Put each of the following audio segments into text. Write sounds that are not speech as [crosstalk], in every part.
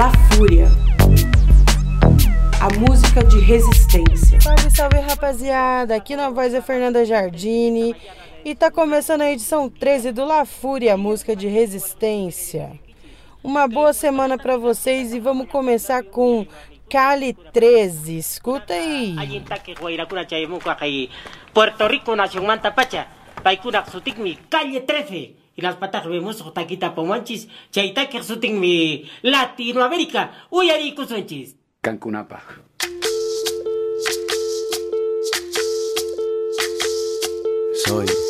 La Fúria. A música de resistência. Salve, salve rapaziada! Aqui na voz é Fernanda Jardini e tá começando a edição 13 do La Fúria, música de resistência. Uma boa semana para vocês e vamos começar com Cali 13. Escuta aí. Puerto Rico nación manta pacha. Paikuna sutik mi calle 13. Ilaspataq rimusuq taquita pumanchis chaytakiq sutinmi Latinoamérica. Uyariykusunchis kankunapaq Soy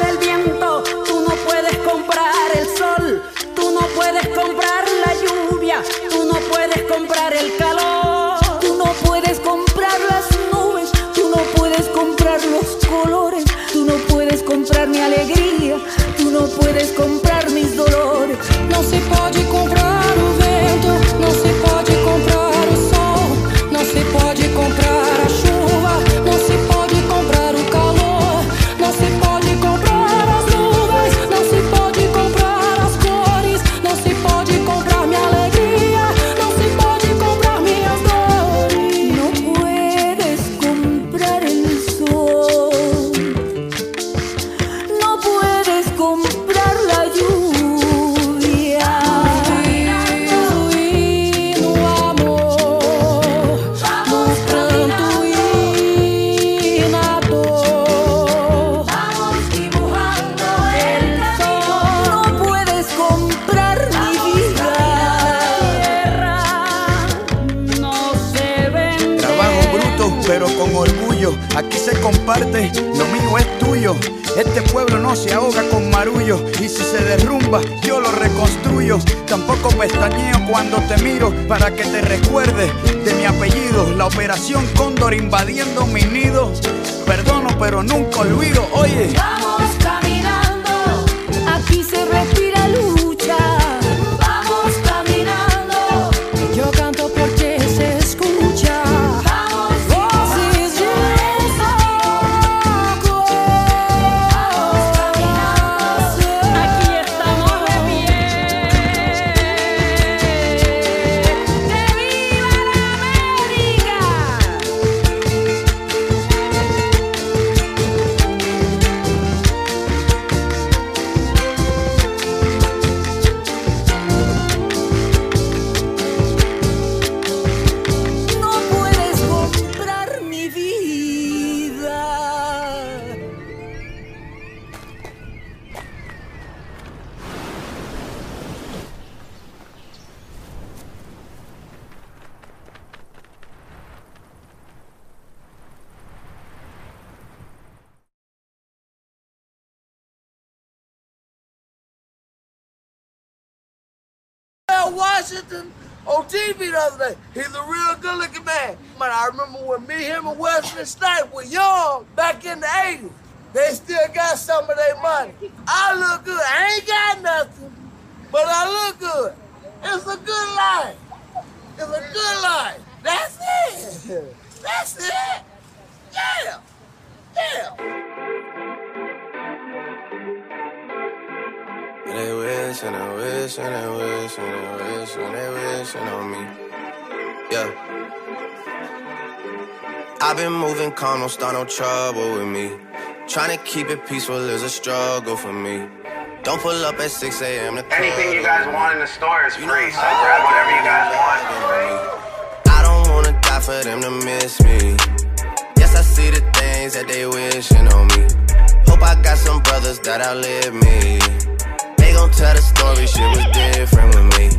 Washington on TV the other day. He's a real good looking man. Man, I remember when me, him, and Wesley Snipes were young back in the 80s. They still got some of their money. I look good. I ain't got nothing, but I look good. It's a good life. It's a good life. That's it. That's it. Yeah. Yeah. They wish and they wish and they wish and they wish and they wishing on me. Yeah. I've been moving calm, don't start no trouble with me. Trying to keep it peaceful is a struggle for me. Don't pull up at 6 a.m. to Anything you guys want in the store is free, so grab whatever you guys want. I don't wanna die for them to miss me. Yes, I see the things that they wishing on me. Hope I got some brothers that outlive me. Tell the story, shit was different with me.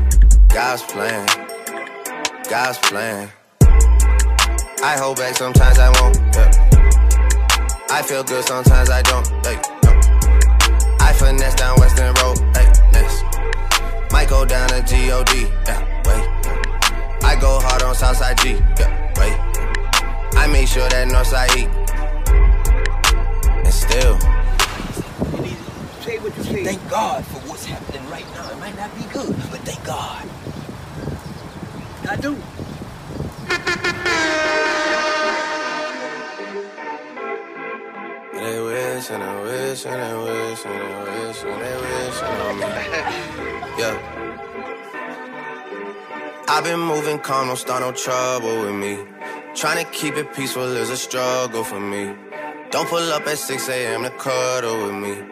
God's plan, God's plan. I hold back, sometimes I won't. Yeah. I feel good, sometimes I don't. Hey, no. I finesse down Western Road. Hey, next. Might go down to G-O-D. Yeah, wait. I go hard on Southside G. Yeah, wait. I make sure that Northside E. And still. Say what you say. Thank God for what's happening right now. It might not be good, but thank God. I do. They wish and they wish and they wish and they wish and they wish on me. [laughs] Yeah. I've been moving calm, don't start no trouble with me. Trying to keep it peaceful is a struggle for me. Don't pull up at 6 a.m. to cuddle with me.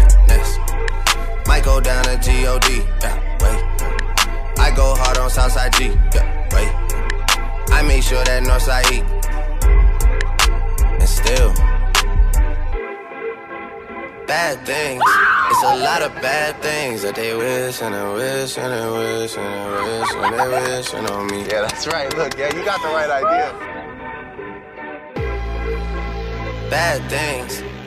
Might go down to G-O-D. Yeah, wait. I go hard on Southside G. Yeah, wait. I make sure that Northside E. And still bad things. It's a lot of bad things that they wish and they wish and they wish and they wish and they wishing on me. Yeah, that's right. Look, yeah, you got the right idea. Bad things.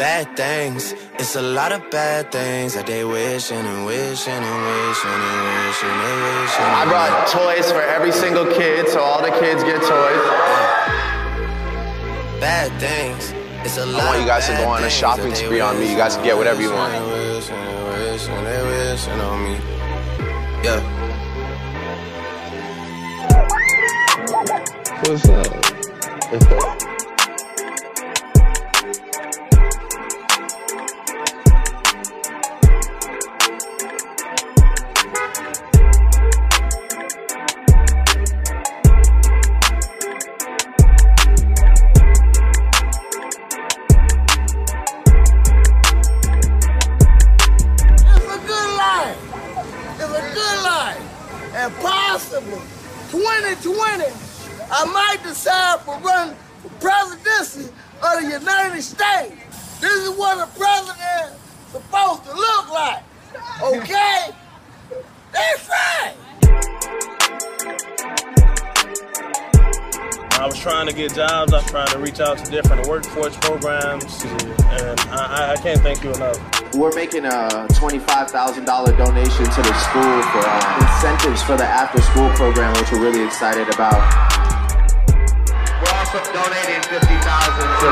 Bad things, it's a lot of bad things that they wishing and wishing and wishing and wishing and wishing. I brought toys for every single kid, so all the kids get toys. Bad things, it's a lot I want you guys to go on a shopping spree on me. You guys can get whatever you want. wishing and wishing and they wishing on me. Yeah. What's up? I might decide for running for presidency of the United States. This is what a president is supposed to look like. Okay? That's right. I was trying to get jobs. I'm trying to reach out to different workforce programs, and I, I can't thank you enough. We're making a $25,000 donation to the school for uh, incentives for the after school program, which we're really excited about. We're donating 50000 to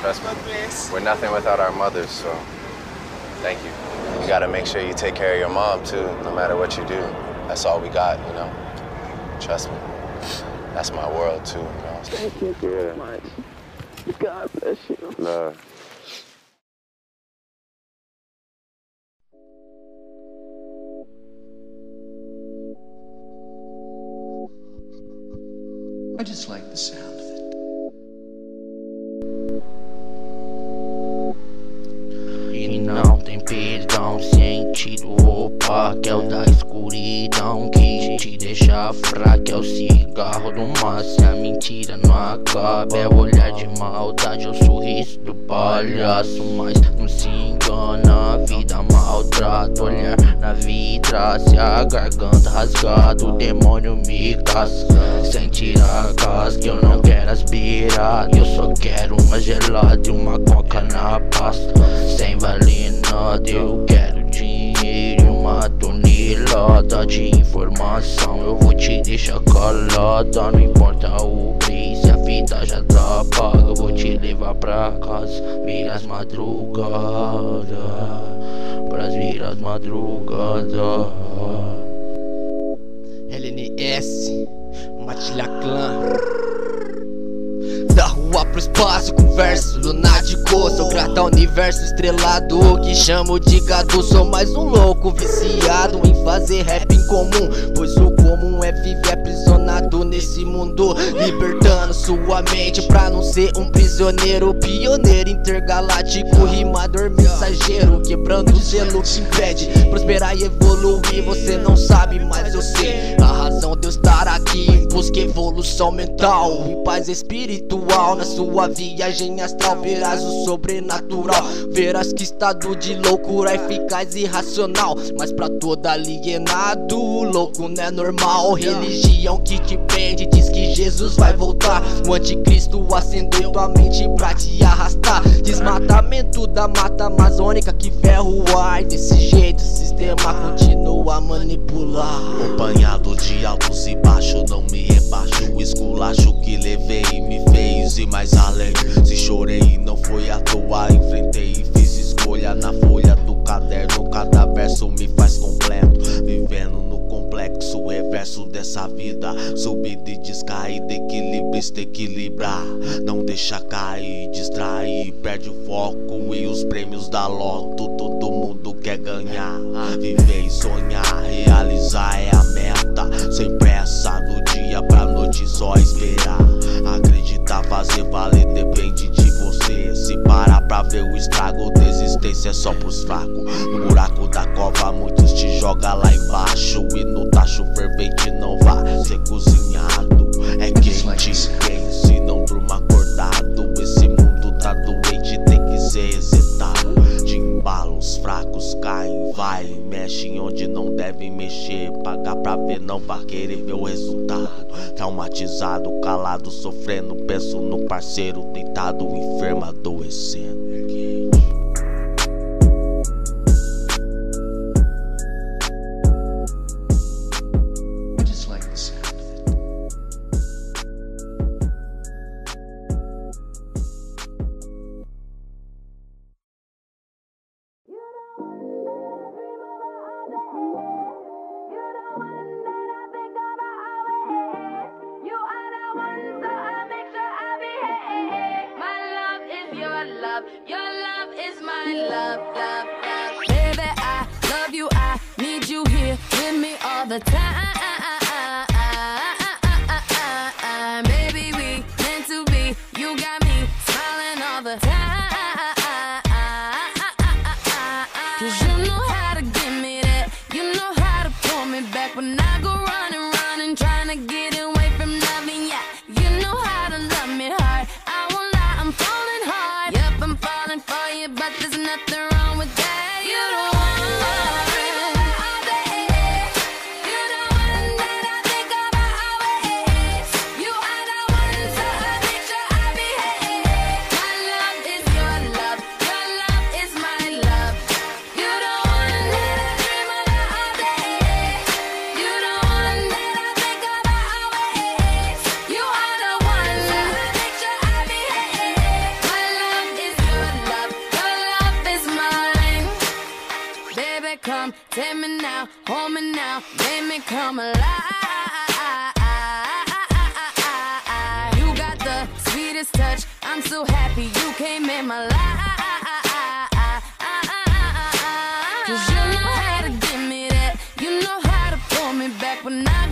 Trust me, we're nothing without our mothers, so thank you. You gotta make sure you take care of your mom too, no matter what you do. That's all we got, you know? Trust me. That's my world too, you know? Thank you very much. God bless you. Love. Just like the sound of it. E não tem perdão, sentido opaco É o da escuridão que te deixa fraco É o cigarro do maço, a mentira não acaba. É o olhar de maldade, é o sorriso do palhaço Mas não se engana, a vida maltrata Olhar na vidraça, a garganta rasgada O demônio me caça, sem tirar a casca Eu não quero aspirar, eu só quero uma gelada E uma coca na pasta, sem valer nada Eu quero dinheiro e uma tonelada de informação. Eu vou te deixar calada, não importa o preço A vida já tá paga, eu vou te levar pra casa. Viras madrugada, pras viras madrugada LNS, Matilha Clã Rua pro espaço, converso, lunático Sou grato ao universo estrelado Que chamo de gado Sou mais um louco viciado em fazer rap em comum Pois o comum é viver aprisionado nesse mundo Libertando sua mente pra não ser um prisioneiro Pioneiro intergaláctico, rimador mensageiro Quebrando o selo que impede prosperar e evoluir Você não sabe, mas eu sei A razão de eu estar aqui busca evolução mental E paz espiritual sua viagem astral Verás o sobrenatural. Verás que estado de loucura eficaz e racional Mas pra todo alienado, louco não é normal. Religião que te prende, diz que Jesus vai voltar. O anticristo acendeu tua mente pra te arrastar. Desmatamento da mata amazônica que ferra o ar. Desse jeito o sistema continua a manipular. Acompanhado de altos e baixos, não me O esculacho que levei me fez ir mais além. Se chorei não foi à toa, enfrentei e fiz escolha Na folha do caderno, cada verso me faz completo. Vivendo no complexo, reverso dessa vida. Subida e descaída, equilibrista, equilibrar. Não deixa cair, distrair, perde o foco E os prêmios da loto, todo mundo quer ganhar. Viver e sonhar, realizar é a meta. Sem pressa, do dia pra noite só esperar. Acreditar, fazer valer, depende de você. Se parar pra ver o estrago, desistência é só pros fracos No buraco da cova, muitos te jogam lá embaixo. E no tacho fervente não vá ser cozinhado. É quente, quente, não durma acordado. Esse mundo tá doente, tem que ser exitado De embalo, os fracos caem, vai Mexe onde não deve mexer Pagar pra ver, não vai querer ver o resultado. Traumatizado, calado, sofrendo Penso no parceiro deitado, enfermo, adoecendo I'm so happy you came in my life. Cause you know how to give me that. You know how to pull me back when I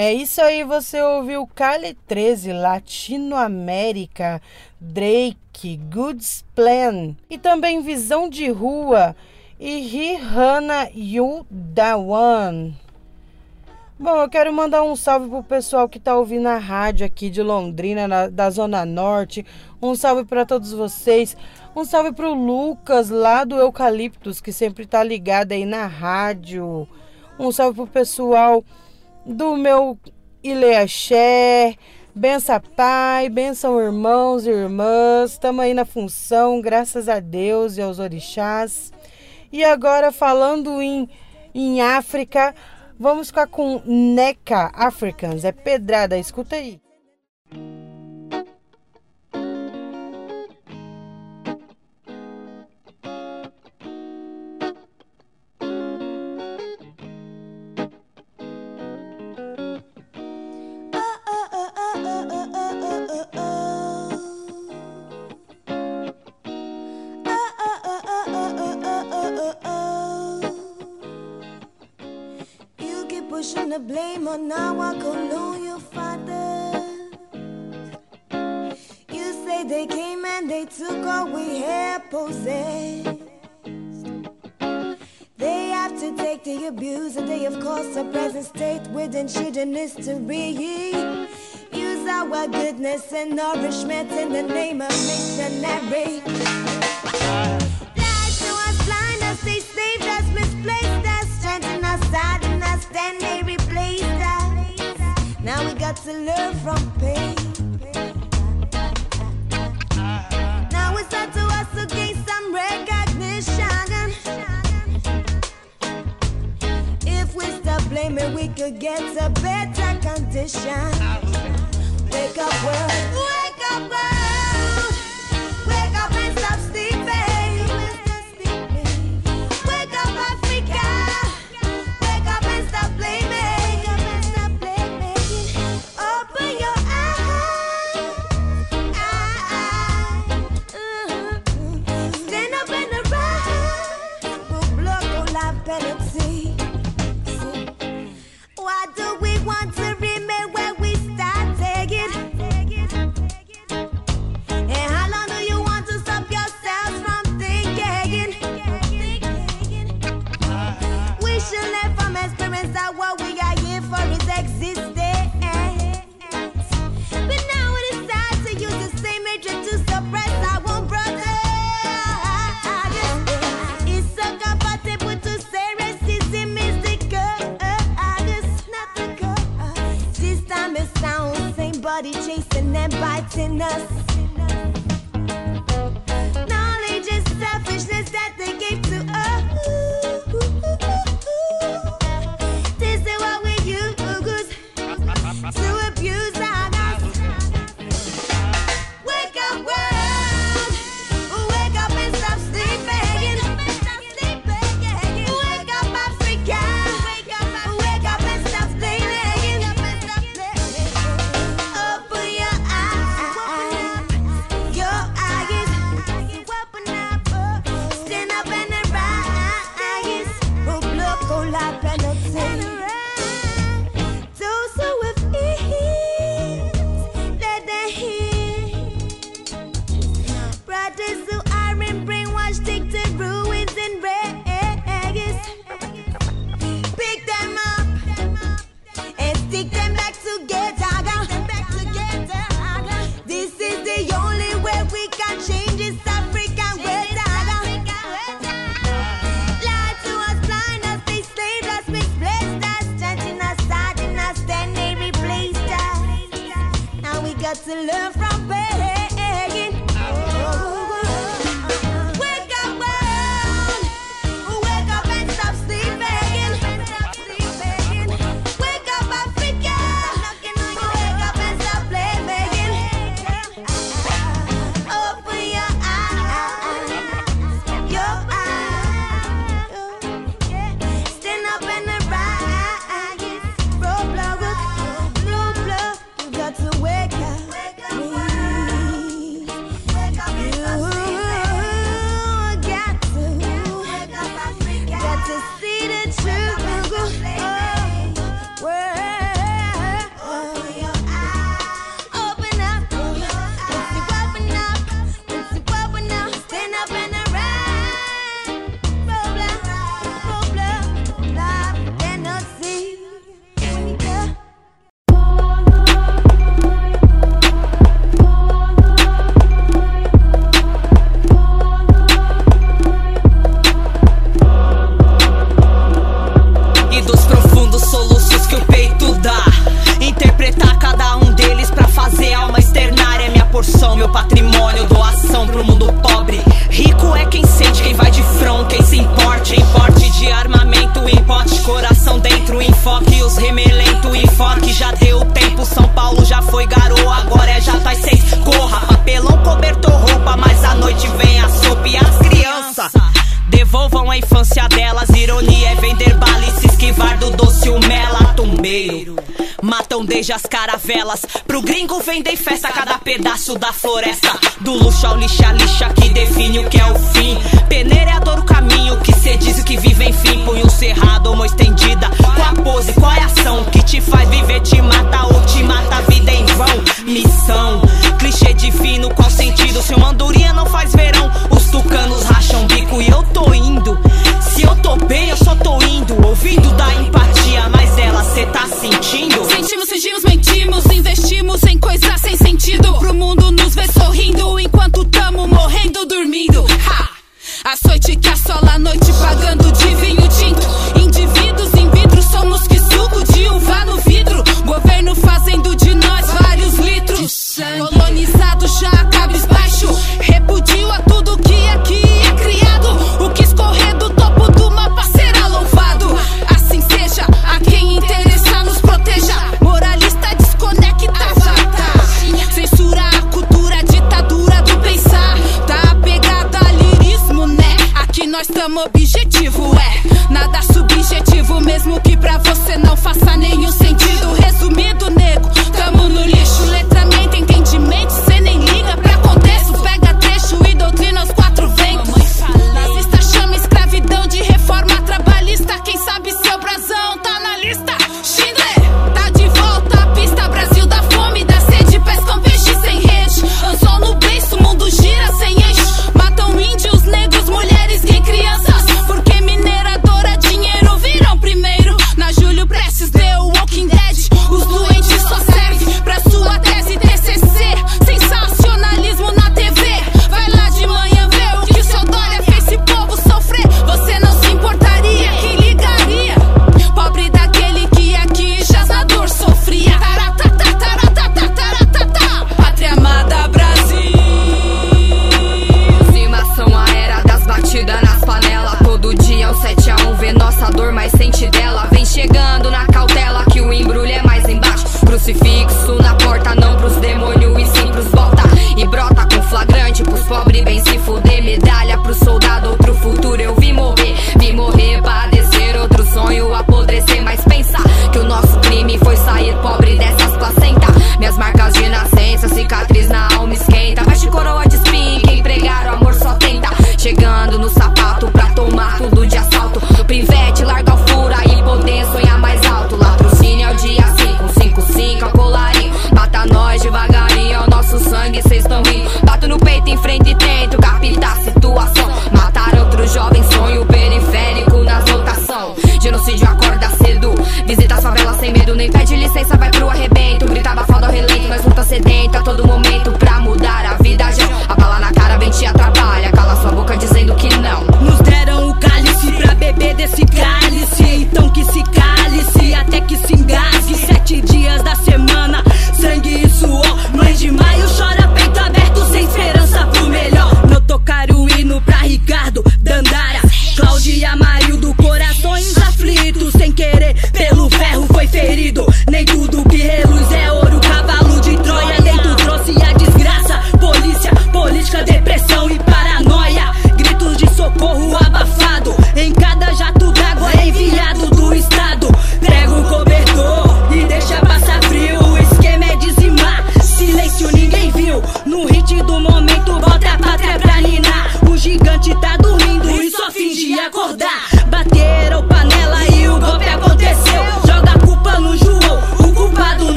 É isso aí, você ouviu Cali 13, Latinoamérica, Drake, Goods Plan e também Visão de Rua e Rihanna You Da One. Bom, eu quero mandar um salve pro pessoal que tá ouvindo a rádio aqui de Londrina, na- da Zona Norte. Um salve para todos vocês. Um salve pro Lucas lá do Eucaliptus, que sempre tá ligado aí na rádio. Um salve pro pessoal do meu Ileaxé. Bença pai, benção irmãos e irmãs. Estamos aí na função, graças a Deus e aos orixás. E agora falando em, em África, vamos ficar com Neca Africans. É pedrada, escuta aí. History. Use our goodness and nourishment in the name of missionary. Lies to us, blind us, they saved us, misplaced us, strengthened us, saddened us, then they replaced us. Now we got to learn from pain. Stop we could get a better condition. Wake up, world. matam desde as caravelas. Pro gringo vendem festa cada pedaço da floresta. Do luxo ao lixa, lixa que define o que é o fim. Peneira é a dor, o caminho que cê diz o que vive, enfim. Põe um cerrado, uma estendida. Qual a pose, qual é a ação que te faz viver, te mata ou te mata a vida é em vão? Missão, clichê divino, qual sentido? Se uma andorinha não faz verão, os tucanos racham bico e eu tô indo. Se eu tô bem, eu só tô indo. Ouvindo da empatia, mas ela cê tá sentindo. Sentimos, fingimos, mentimos. Investimos em coisas sem sentido. Pro mundo nos ver sorrindo enquanto tamo morrendo dormindo. Ha! Açoite que assola a noite, pagando de vinho tinto. Be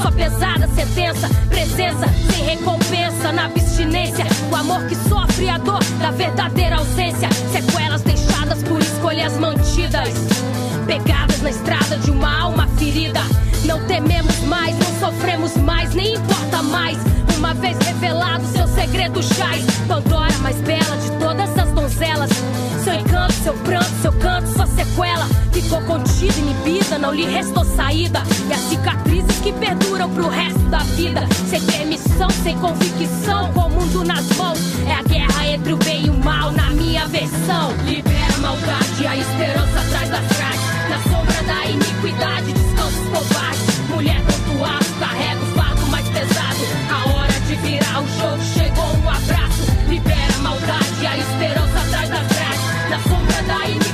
sua pesada sentença. Presença sem recompensa na abstinência. O amor que sofre a dor da verdadeira ausência. Sequelas deixadas por escolhas mantidas. Pegadas na estrada de uma alma ferida. Não tememos mais, não sofremos mais, nem importa mais. Uma vez revelado seu segredo chais. Pandora mais bela de todas as donzelas. Seu seu pranto, seu canto, sua sequela. Ficou contida, inibida, não lhe restou saída. E as cicatrizes que perduram pro resto da vida. Sem permissão, sem convicção, com o mundo nas mãos. É a guerra entre o bem e o mal, na minha versão. Libera a maldade, a esperança atrás das grades. Na sombra da iniquidade, descansa os covardes.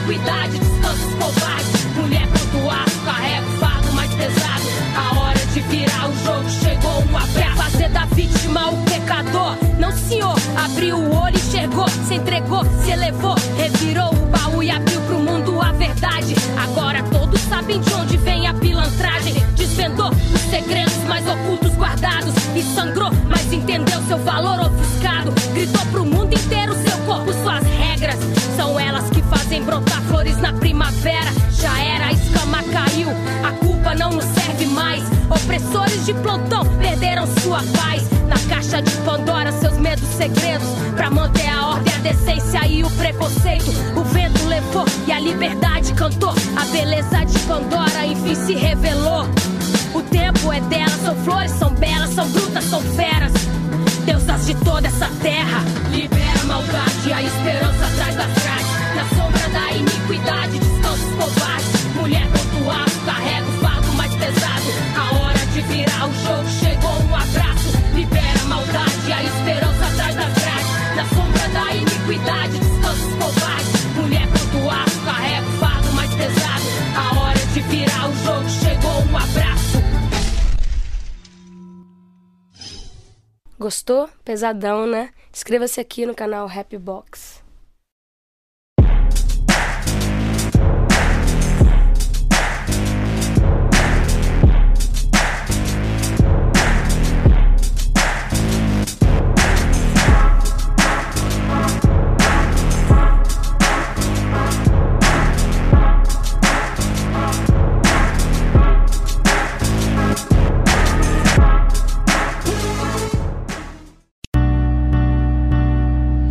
Da iniquidade, descansa os covardes. Mulher ponto alto, carrega o fardo mais pesado. A hora de virar o jogo, chegou um abraço. Fazer da vítima o pecador. Não, senhor, abriu o olho enxergou. Se entregou, se elevou, revirou o baú e abriu pro mundo a verdade. Agora todos sabem de onde vem a pilantragem. Desvendou os segredos mais ocultos guardados. E sangrou, mas entendeu seu valor primavera. Já era, a escama caiu. A culpa não nos serve mais. Opressores de plantão perderam sua paz. Na caixa de Pandora, seus medos segredos. Pra manter a ordem, a decência e o preconceito. O vento levou e a liberdade cantou. A beleza de Pandora enfim se revelou. O tempo é dela, são flores, são belas, são brutas, são feras. Deusas de toda essa terra. Libera a maldade, a esperança atrás das grades. Na sombra da iniquidade, covardes. Mulher ponto alto, carrega o fardo mais pesado. A hora de virar o jogo, chegou um abraço. Libera a maldade, a esperança atrás das grades. Na sombra da iniquidade, descansa os covardes. Mulher ponto alto, carrega o fardo mais pesado. A hora de virar o jogo, chegou um abraço. Gostou? Pesadão, né? Inscreva-se aqui no canal Happy Box.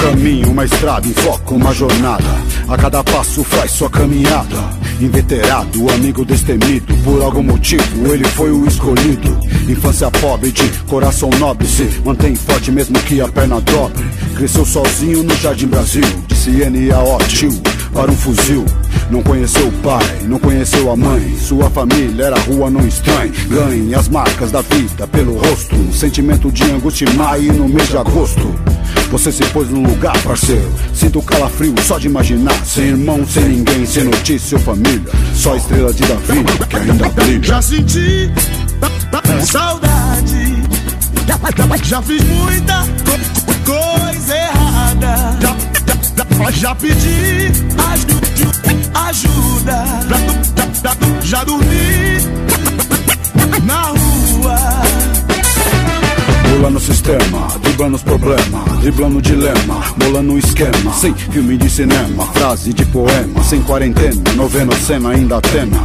Caminho, uma estrada, um foco, uma jornada. A cada passo faz sua caminhada. Inveterado, amigo destemido, por algum motivo ele foi o escolhido. Infância pobre de coração nobre, se mantém forte mesmo que a perna dobre. Cresceu sozinho no Jardim Brasil, de CNA tio, para um fuzil. Não conheceu o pai, não conheceu a mãe. Sua família era rua não estranha. Ganhe as marcas da vida pelo rosto. Um sentimento de angústia em maio no mês de agosto. Você se pôs no lugar, parceiro. Sinto calafrio só de imaginar. Sem irmão, sem ninguém, sem notícia ou família. Só estrela de Davi que ainda brilha. Já senti saudade. Já fiz muita coisa errada. Já, já pedi ajuda. Já dormi na rua. Pula no sistema, driblando os problemas, driblando o dilema, molando o esquema. Sem filme de cinema, frase de poema, sem quarentena, novena cena ainda tena.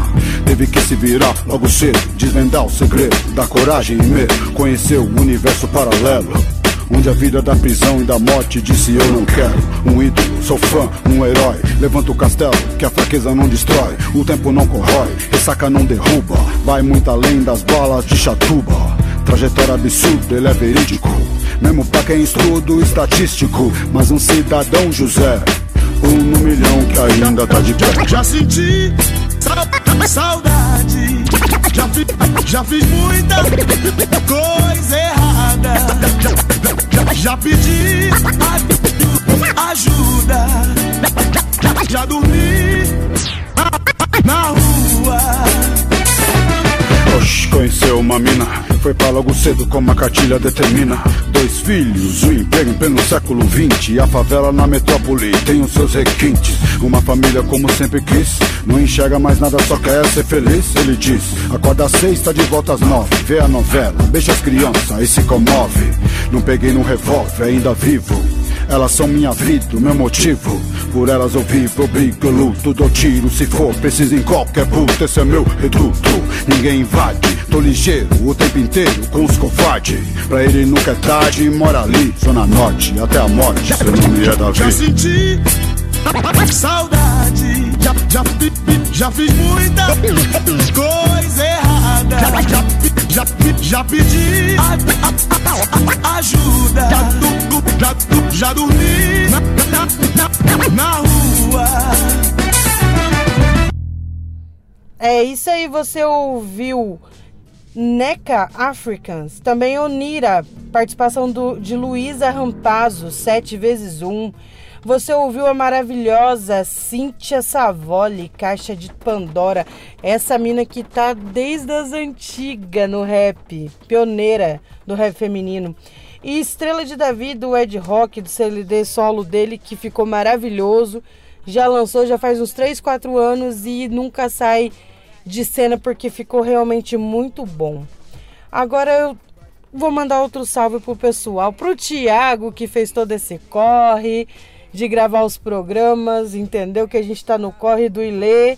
Teve que se virar logo cedo, desvendar o segredo da coragem e medo. Conhecer o universo paralelo. Onde a vida da prisão e da morte disse eu não quero Um ídolo, sou fã, um herói Levanta o castelo, que a fraqueza não destrói O tempo não corrói, ressaca não derruba Vai muito além das balas de chatuba Trajetória absurda, ele é verídico. Mesmo pra quem estudo estatístico. Mas um cidadão José Um no milhão que ainda tá de pé. Já senti saudade. Já, fi, já fiz muita coisa errada. Já pedi ajuda. Já dormi na rua Conheceu uma mina. Foi pra logo cedo como a cartilha determina. Dois filhos, um emprego em pleno século XX A favela na metrópole tem os seus requintes. Uma família como sempre quis Não enxerga mais nada, só quer ser feliz. Ele diz, acorda às seis, tá de volta às nove. Vê a novela, beija as crianças e se comove. Não peguei no revólver, ainda vivo elas são minha vida, meu motivo. Por elas eu vivo, eu brigo, eu luto, dou tiro se for preciso em qualquer puta. Esse é meu reduto. Ninguém invade, tô ligeiro o tempo inteiro com os covardes. Pra ele nunca é tarde, mora ali, zona norte, até a morte. Seu nome é Davi. Já senti saudade, já, já, já fiz muita coisa errada. Já, já, já pedi ajuda, já, já dormi na, na, na rua. É isso aí, você ouviu NECA Africans, também Onira, participação do, de Luísa Rampazzo, 7 vezes 1. Você ouviu a maravilhosa Cíntia Savoli, Caixa de Pandora. Essa mina que tá desde as antigas no rap, pioneira do rap feminino. E Estrela de Davi, do Ed Rock, do CLD solo dele, que ficou maravilhoso. Já lançou, já faz uns 3, 4 anos e nunca sai de cena porque ficou realmente muito bom. Agora eu vou mandar outro salve pro pessoal, pro Tiago que fez todo esse corre de gravar os programas, entendeu? Que a gente tá no corre do Ilê.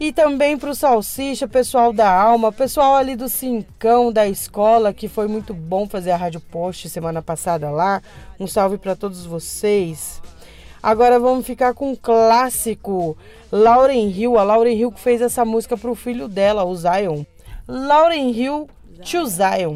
E também pro Salsicha, pessoal da Alma, pessoal ali do Cincão da escola, que foi muito bom fazer a Rádio Post semana passada lá. Um salve para todos vocês. Agora vamos ficar com um clássico. Lauren Hill, a Lauren Hill que fez essa música pro filho dela, o Zion. Lauren Hill to Zion.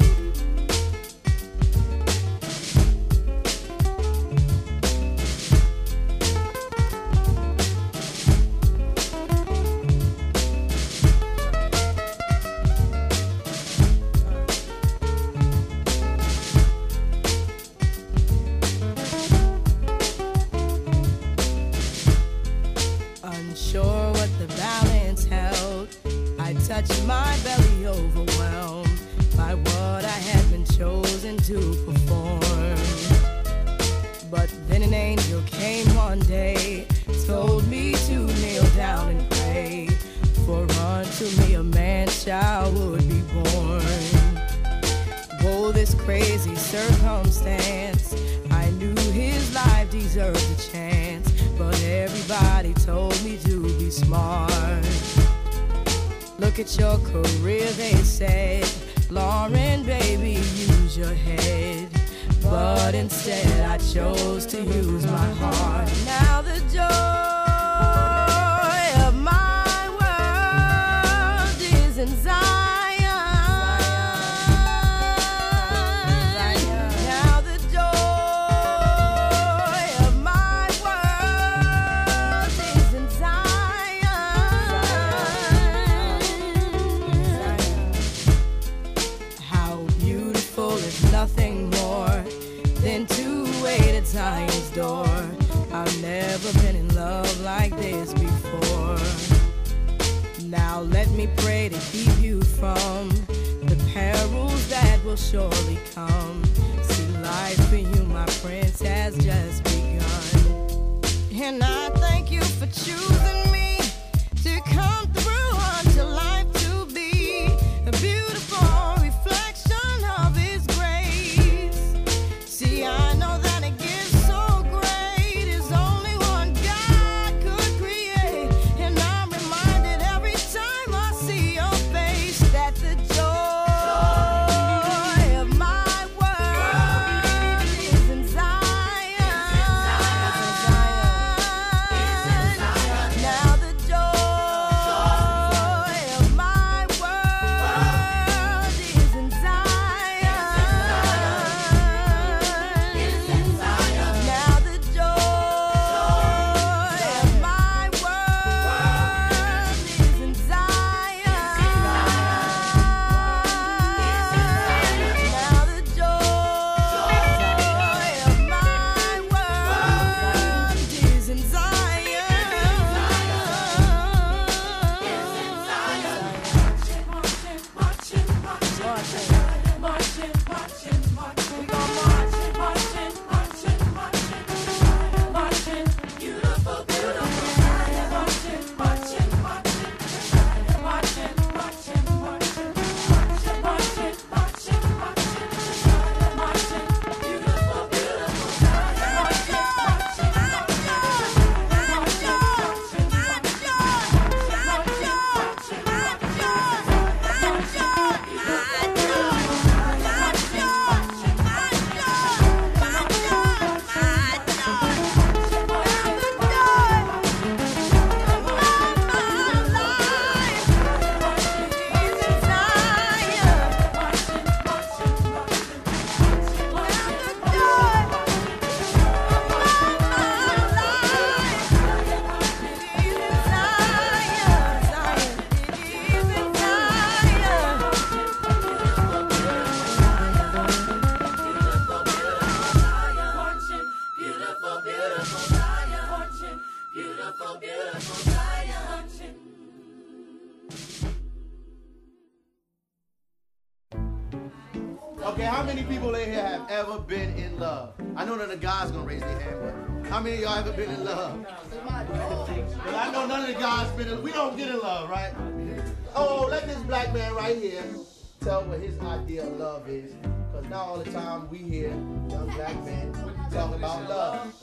Is. Cause now all the time we hear young black men talk about love,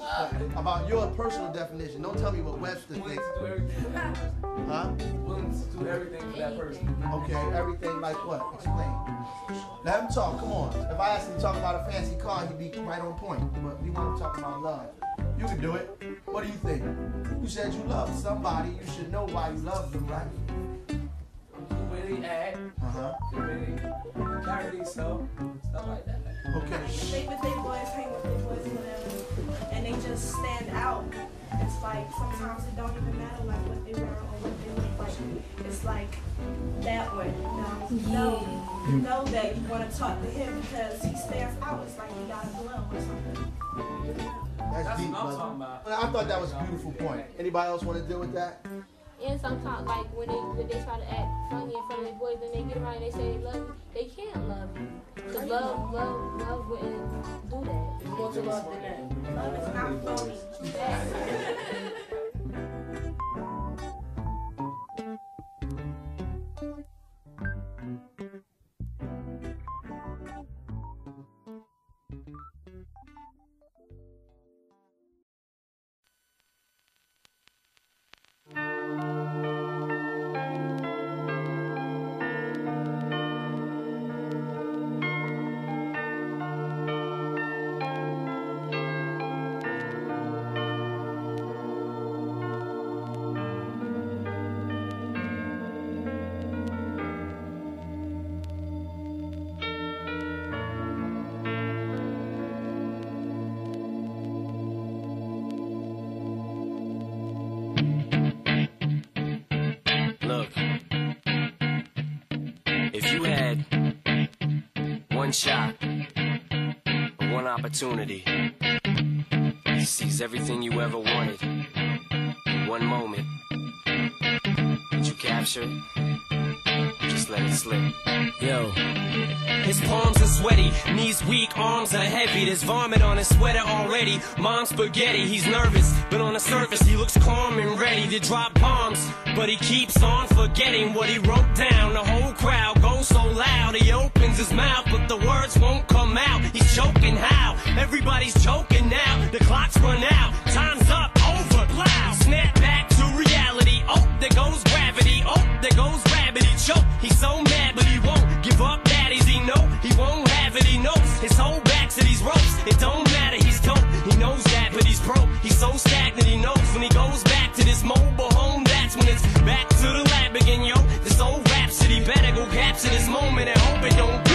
about your personal definition. Don't tell me what Webster thinks. Huh? Willing to do everything for that person. Okay, everything like what? Explain. Let him talk. Come on. If I asked him to talk about a fancy car, he'd be right on point. But we want to talk about love. You can do it. What do you think? You said you love somebody. You should know why you love them, right? Where they at, Uh huh. where they carry themselves, stuff like that. Okay. If they with their boys, hang with their boys, whatever, and they just stand out. It's like sometimes it don't even matter like what they wear or what they look like. It's like that way. You know, you know, that you want to talk to him because he stands out. It's like he got a glow or something. That's, deep, brother. I thought that was a beautiful point. Anybody else want to deal with that? And sometimes, like when they when they try to act funny in front of their boys, and they get around and they say they love you, they can't love you. Cause love, love, love wouldn't do that. More to love than that. Love is not phony. [laughs] opportunity. He sees everything you ever wanted in one moment. Did you capture it? Just let it slip. Yo. His palms are sweaty, knees weak, arms are heavy. There's vomit on his sweater already. Mom's spaghetti, he's nervous, but on the surface he looks calm and ready to drop bombs. But he keeps on forgetting what he wrote down. The whole crowd goes so loud, he opens opens his mouth, but the words won't come out. He's choking how? Everybody's choking now. The clock's run out. Time's up. Over. Snap back to reality. Oh, there goes gravity. Oh, there goes gravity. Choke. He's so mad, but he won't give up. That is he know he won't have it. He knows his whole back to these ropes. It don't matter. He's dope. He knows that, but he's broke. He's so stagnant. He knows when he goes back to this mobile home. That's when it's back to the lab again, yo. This old rhapsody better go capture this moment and hope it don't.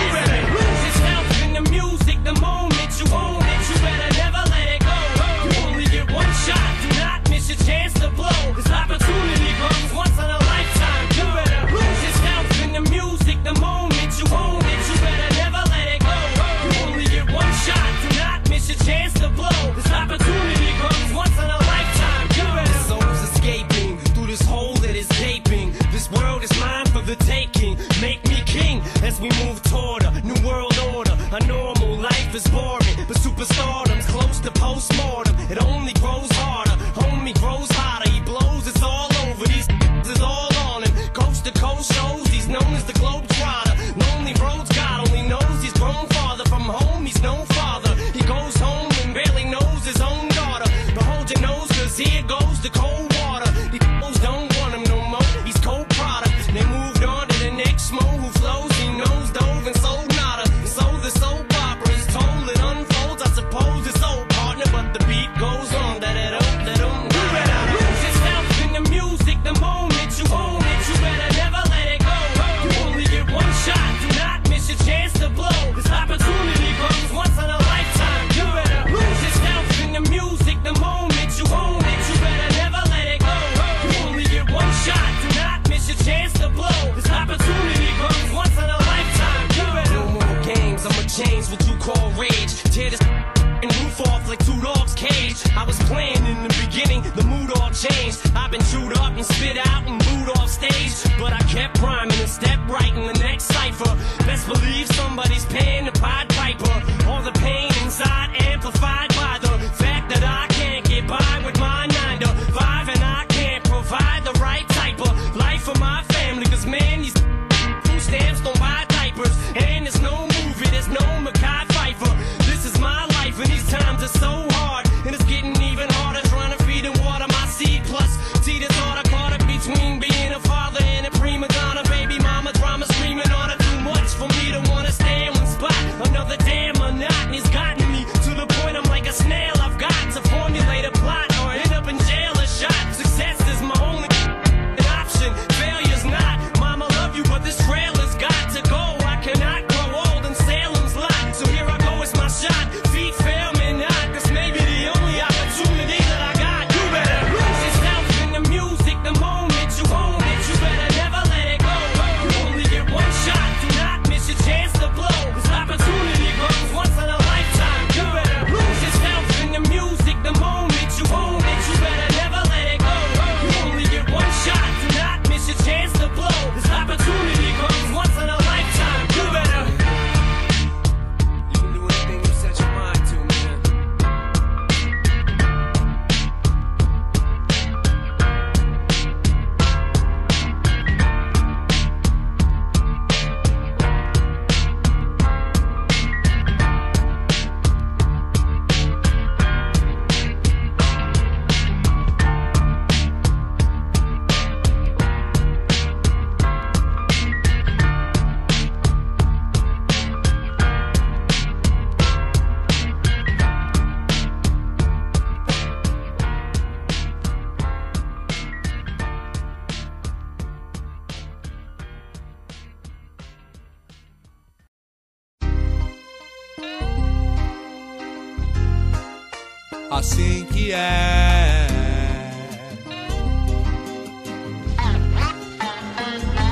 assim que é.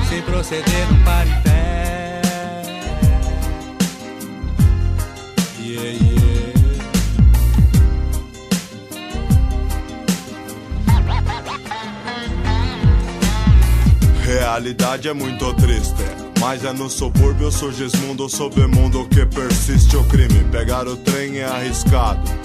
Se proceder com parité. Yeah, yeah. Realidade é muito triste. Mas é no subúrbio, sobre mundo que persiste o crime. Pegar o trem é arriscado.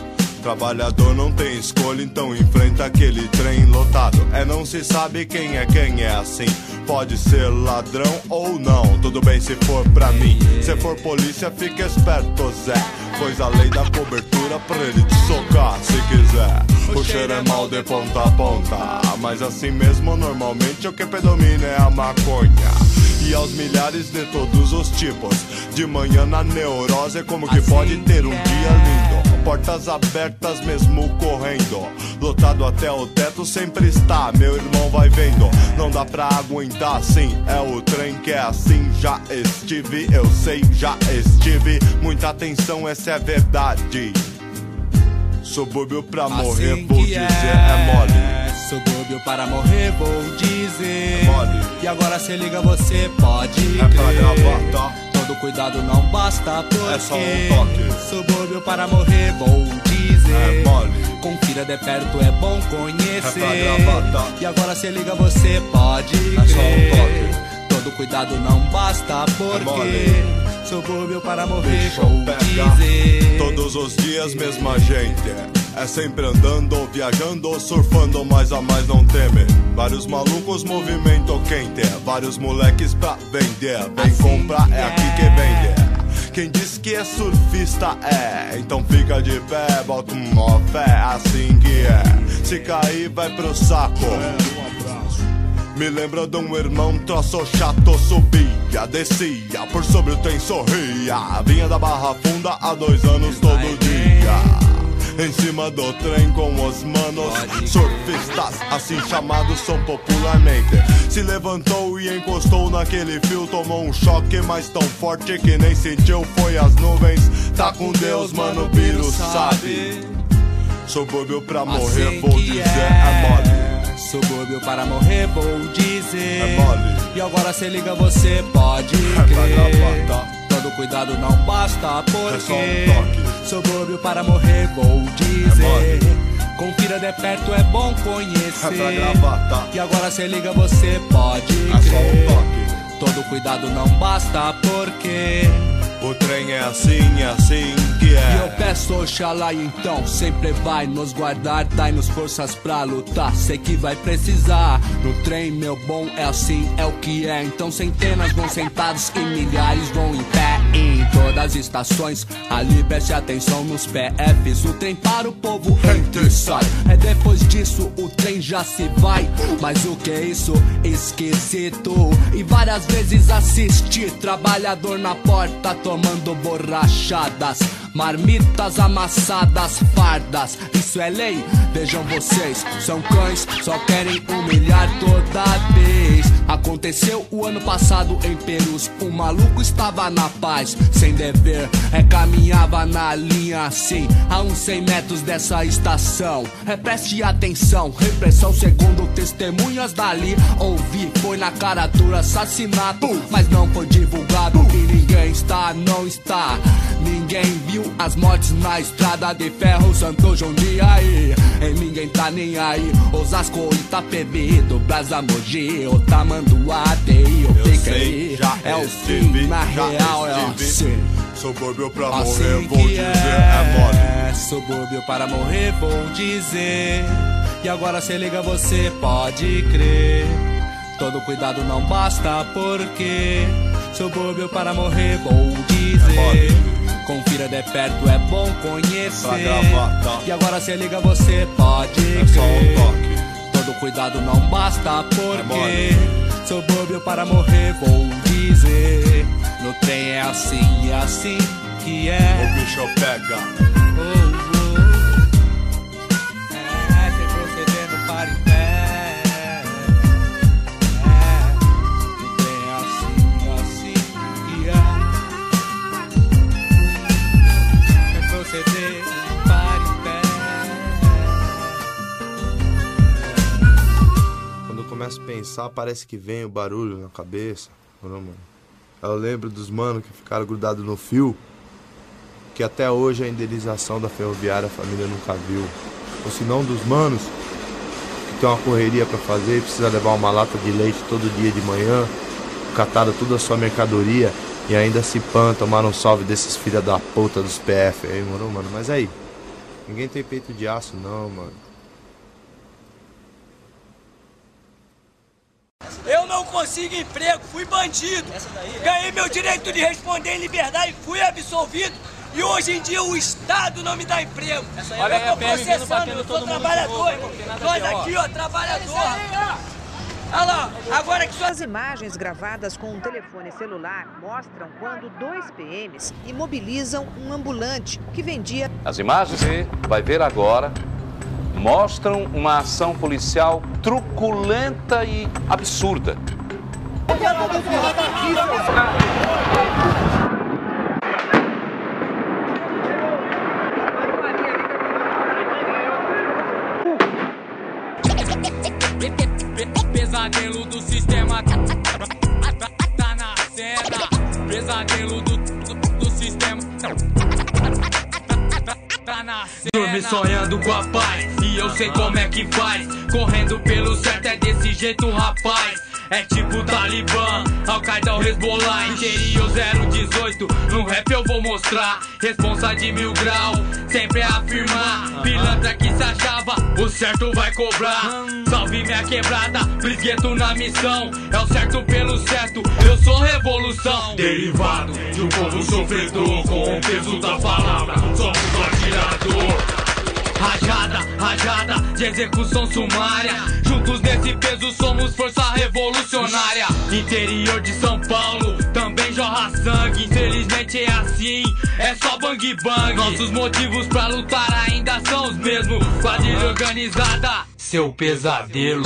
Trabalhador não tem escolha, então enfrenta aquele trem lotado. É não se sabe quem é quem é assim. Pode ser ladrão ou não, tudo bem se for pra mim. Se for polícia, fica esperto, Zé. Pois a lei dá cobertura pra ele te socar se quiser. O cheiro é mal de ponta a ponta. Mas assim mesmo, normalmente o que predomina é a maconha. E aos milhares de todos os tipos. De manhã na neurose, como que pode ter um dia lindo? Portas abertas mesmo correndo. Lotado até o teto sempre está, meu irmão vai vendo. Não dá pra aguentar assim, é o trem que é assim. Já estive, eu sei, já estive. Muita atenção, essa é verdade. Subúrbio pra morrer, Assim vou que dizer, é. é mole. Subúrbio para morrer, vou dizer. É mole. E agora se liga, você pode É pra crer. gravar, tá? Todo cuidado não basta, porque É só um toque. Subúrbio para morrer, vou dizer. É mole. Confira de perto, é bom conhecer. É? E agora se liga, você pode É só um crer. toque. Todo cuidado não basta, porque mole. Subúrbio para morrer, vou dizer. Todos os dias, mesma gente. É sempre andando, viajando, surfando, mas a mais não teme. Vários malucos, movimento quente. Vários moleques pra vender. Vem comprar, é aqui que vende. Quem diz que é surfista é, então fica de pé, bota uma fé, assim que é. Se cair, vai pro saco. Me lembra de um irmão troço chato Subia, descia, por sobre o trem sorria Vinha da Barra Funda há dois anos todo dia Em cima do trem com os manos. Surfistas, assim chamados são popularmente. Se levantou e encostou naquele fio Tomou um choque, mas tão forte que nem sentiu Foi as nuvens, tá com Deus, mano, Biro sabe. Subúrbio pra morrer, Assim vou dizer, é. mole. Subúrbio para morrer, vou dizer. É mole. E agora se liga, você pode pra crer. gravar, Todo cuidado não basta, porque É só um toque. Subúrbio para morrer, vou dizer. Confira de perto, é bom conhecer. É? E agora se liga, você pode É um crer. toque. Todo cuidado não basta, porque. O trem é assim, é assim que E eu é. peço Oxalá então sempre vai nos guardar, dai-nos forças pra lutar. Sei que vai precisar. No trem, meu bom, é assim, é o que é. Então centenas vão sentados e milhares vão em pé. Em todas as estações, ali preste atenção nos PFs. O trem para o povo entra sai. É depois disso o trem já se vai. Mas o que é isso? Esquisito. E várias vezes assisti trabalhador na porta tomando borrachadas. Marmitas amassadas, fardas, isso é lei. Vejam vocês, são cães, só querem humilhar toda vez. Aconteceu o ano passado em Perus. Um maluco estava na paz, sem dever. É, caminhava na linha assim, a uns 100 metros dessa estação. É, preste atenção, repressão segundo testemunhas dali. Ouvi, foi na cara dura assassinato, mas não foi divulgado. E ninguém está, não está. Ninguém viu as mortes na estrada de ferro, Santo João de aí. E ninguém tá nem aí. Osasco, Itapevi, do Brasa Mogi, Otamanduá, Teio, Eu fica sei, aí. já É o fim, na real é assim. Subúrbio pra Assim morrer, vou dizer, é mole. é Subúrbio para morrer, vou dizer. E agora se liga, você pode crer. Todo cuidado não basta, porque subúrbio para morrer, vou dizer. Confira de perto, é bom conhecer. Pra gravar, tá? E agora se liga, você pode É só um crer. toque. Todo cuidado não basta, porque mole. subúrbio para morrer, vou dizer. No trem é assim, é assim que é. O bicho pega. É, começo a pensar, parece que vem o barulho na cabeça. Eu lembro dos manos que ficaram grudados no fio. que até hoje a indenização da ferroviária a família nunca viu. Ou se não dos manos, que tem uma correria para fazer, precisa levar uma lata de leite todo dia de manhã, cataram toda a sua mercadoria e ainda se pan, tomaram um salve desses filha da puta dos PF aí, mano? Mas aí, ninguém tem peito de aço não, mano. Eu não consigo emprego, fui bandido. Ganhei meu direito de responder em liberdade, fui absolvido. E hoje em dia o Estado não me dá emprego. Olha, é eu tô processando, eu sou trabalhador, Nós aqui, ó, trabalhador. Olha lá, agora que só As imagens gravadas com um telefone celular mostram quando dois PMs imobilizam um ambulante que vendia As imagens que você vai ver agora mostram uma ação policial truculenta e absurda. Pesadelo do sistema tá, na cena. Pesadelo do Dorme sonhando com a paz e eu sei como é que faz. Correndo pelo certo é desse jeito, rapaz. É tipo Talibã, Al-Qaeda ou Hezbollah Interior 018, no rap eu vou mostrar Responsa de mil grau, sempre afirmar. Pilantra que se achava, o certo vai cobrar. Salve minha quebrada, brisgueto na missão. É o certo pelo certo, eu sou revolução. Derivado de um povo sofredor Com o peso da palavra, somos atirador Rajada, rajada de execução sumária. Juntos nesse peso somos força revolucionária. Interior de São Paulo também jorra sangue. Infelizmente é assim, é só bang bang. Nossos motivos pra lutar ainda são os mesmos. Quadrilha organizada, seu pesadelo.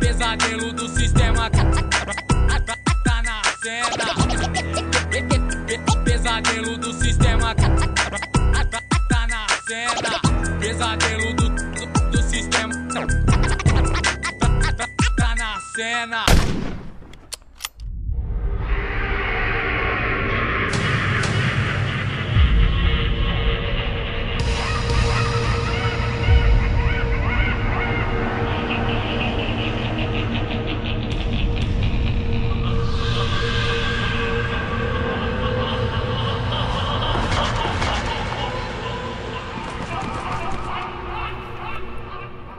Pesadelo do sistema tá na cena. Pesadelo do sistema cena. Pesadelo do, do, do sistema tá na cena.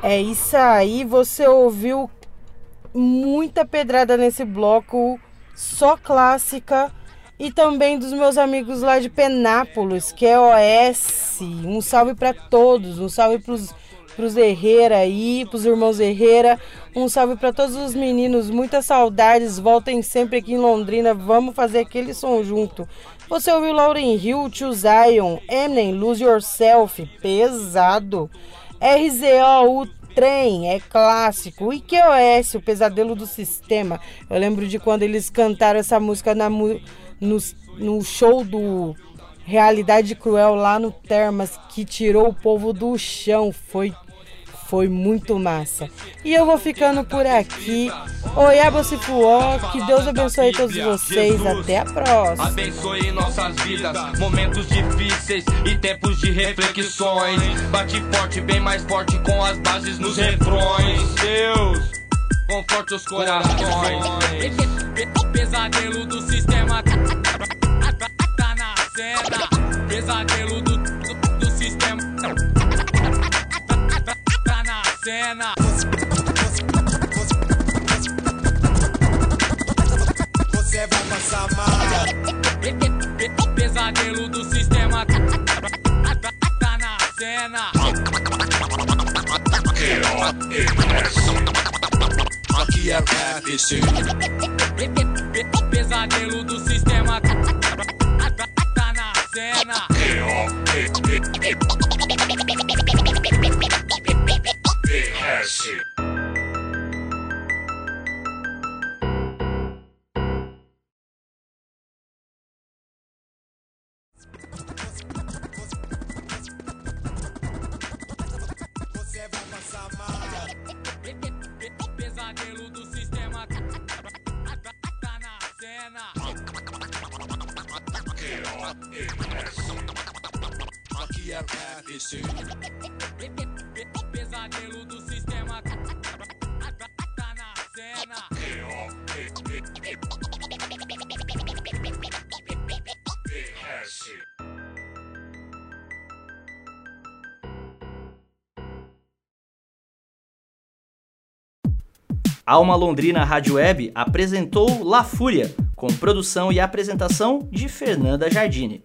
É isso aí, você ouviu muita pedrada nesse bloco, só clássica. E também dos meus amigos lá de Penápolis, que é OS. Um salve para todos, um salve pros, pros Herrera aí, pros irmãos Herrera. Um salve para todos os meninos, muitas saudades. Voltem sempre aqui em Londrina, vamos fazer aquele som junto. Você ouviu Lauren Hill, Tio Zion, Eminem, Lose Yourself, pesado. RZO, o trem, é clássico. QoS, o pesadelo do sistema. Eu lembro de quando eles cantaram essa música na, no, no show do Realidade Cruel lá no Termas, que tirou o povo do chão. Foi, foi muito massa. E eu vou ficando por aqui. Oiaba Cifuó, que Deus abençoe todos vocês. Até a próxima. Abençoe nossas vidas, momentos difíceis e tempos de reflexões. Bate forte, bem mais forte com as bases nos refrões. Deus, conforte os corações. Pesadelo do sistema tá na cena. Pesadelo do, do, do sistema cena. Você vai passar mal. Pesadelo do sistema tá na cena. Aqui é rap, sim. Pesadelo do sistema tá na cena. Pesadelo do sistema tá na cena. Aqui é rap, sim. Pesadelo do Alma Londrina Rádio Web apresentou La Fúria, com produção e apresentação de Fernanda Jardine.